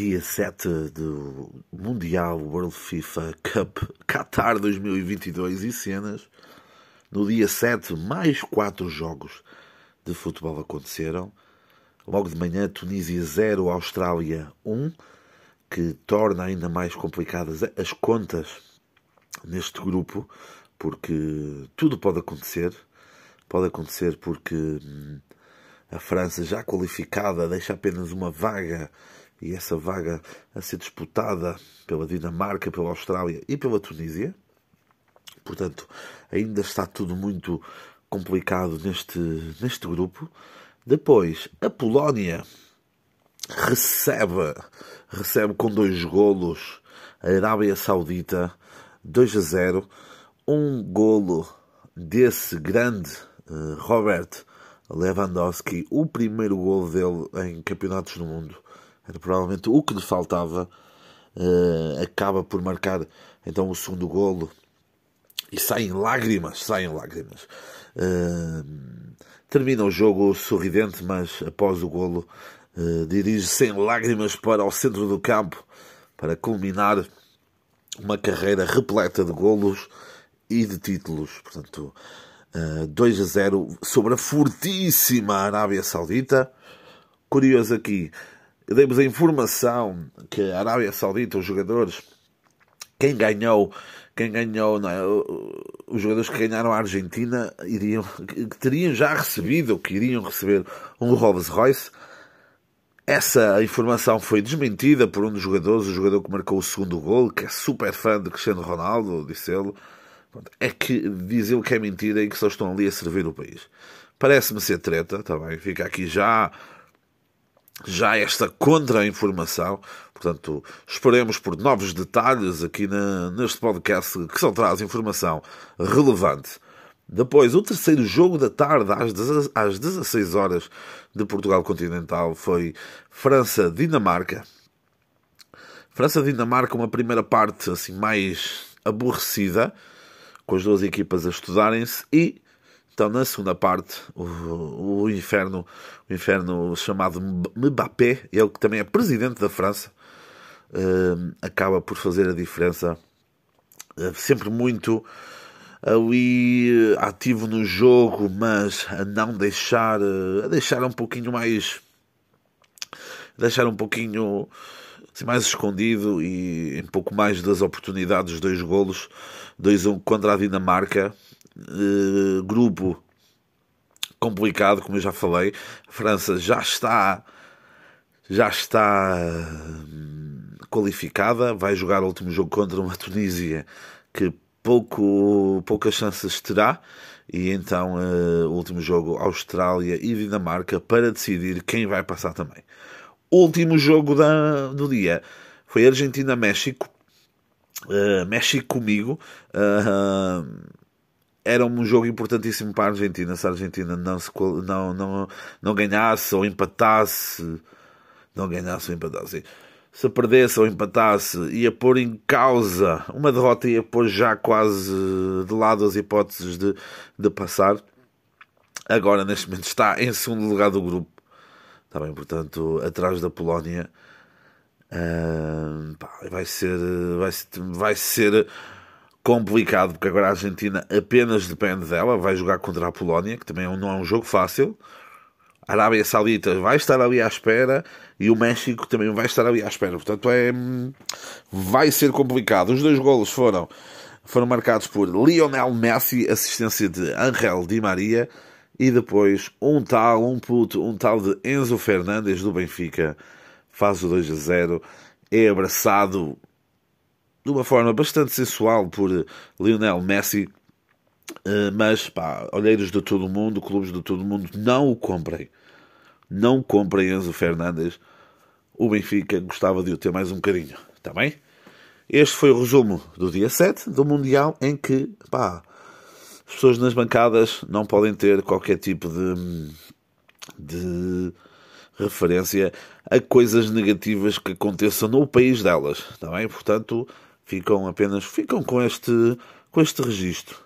7 do Mundial World FIFA Cup Qatar 2022 e cenas. No dia 7, mais 4 jogos de futebol aconteceram. Logo de manhã, Tunísia 0, Austrália 1, que torna ainda mais complicadas as contas neste grupo, porque tudo pode acontecer. Pode acontecer porque hum, a França, já qualificada, deixa apenas uma vaga e essa vaga a ser disputada pela Dinamarca, pela Austrália e pela Tunísia. Portanto, ainda está tudo muito complicado neste, neste grupo. Depois, a Polónia recebe, recebe com dois golos a Arábia Saudita 2 a 0. Um golo desse grande uh, Robert Lewandowski, o primeiro golo dele em campeonatos do mundo. Era provavelmente o que lhe faltava. Uh, acaba por marcar então o segundo golo e saem lágrimas, saem lágrimas. Uh, termina o jogo sorridente, mas após o golo uh, dirige-se em lágrimas para o centro do campo para culminar uma carreira repleta de golos e de títulos. Portanto, uh, 2 a 0 sobre a fortíssima Arábia Saudita. Curioso aqui, dei-vos a informação que a Arábia Saudita, os jogadores, quem ganhou, quem ganhou, é? os jogadores que ganharam a Argentina iriam, que teriam já recebido, que iriam receber um Rolls Royce. Essa informação foi desmentida por um dos jogadores, o jogador que marcou o segundo gol, que é super fã de Cristiano Ronaldo, disse ele. É que diz ele que é mentira e que só estão ali a servir o país. Parece-me ser treta, também. Tá Fica aqui já já esta contra-informação. Portanto, esperemos por novos detalhes aqui na, neste podcast que só traz informação relevante. Depois, o terceiro jogo da tarde, às, às 16 horas de Portugal Continental, foi França-Dinamarca. França-Dinamarca, uma primeira parte assim mais aborrecida, com as duas equipas a estudarem-se, e então, na segunda parte, o, o inferno, o inferno chamado Mbappé, ele que também é presidente da França, uh, acaba por fazer a diferença. Uh, sempre muito ali ativo no jogo, mas a não deixar, a deixar um pouquinho mais, deixar um pouquinho assim, mais escondido e um pouco mais das oportunidades, dois golos, 2-1 um contra a Dinamarca, uh, grupo complicado, como eu já falei. A França já está já está hum, qualificada, vai jogar o último jogo contra uma Tunísia que pouco, poucas chances terá. E então uh, o último jogo Austrália e Dinamarca para decidir quem vai passar também. Último jogo da, do dia foi Argentina-México. Uh, México comigo. Uh, era um jogo importantíssimo para a Argentina. Se a Argentina não, se, não, não, não ganhasse ou empatasse, não ganhasse ou empatasse, se perdesse ou empatasse, ia pôr em causa uma derrota, ia pôr já quase de lado as hipóteses de, de passar. Agora, neste momento, está em segundo lugar do grupo. Está bem, portanto, atrás da Polónia. Uh, pá, vai ser. Vai vai ser complicado, porque agora a Argentina apenas depende dela, vai jogar contra a Polónia, que também é não é um jogo fácil. A Arábia Saudita vai estar ali à espera e o México também vai estar ali à espera. Portanto, é, vai ser complicado. Os dois golos foram, foram marcados por Lionel Messi, assistência de Angel Di Maria, e depois um tal, um puto, um tal de Enzo Fernandes do Benfica faz o 2 a 0. É abraçado de uma forma bastante sensual por Lionel Messi, eh, mas pá, olheiros de todo o mundo, clubes de todo o mundo, não o comprem. Não comprem Enzo Fernandes. O Benfica gostava de o ter mais um bocadinho. Está bem? Este foi o resumo do dia 7 do Mundial, em que pá, as pessoas nas bancadas não podem ter qualquer tipo de, de referência a coisas negativas que aconteçam no país delas. Está bem? Portanto, ficam apenas ficam com este com este registro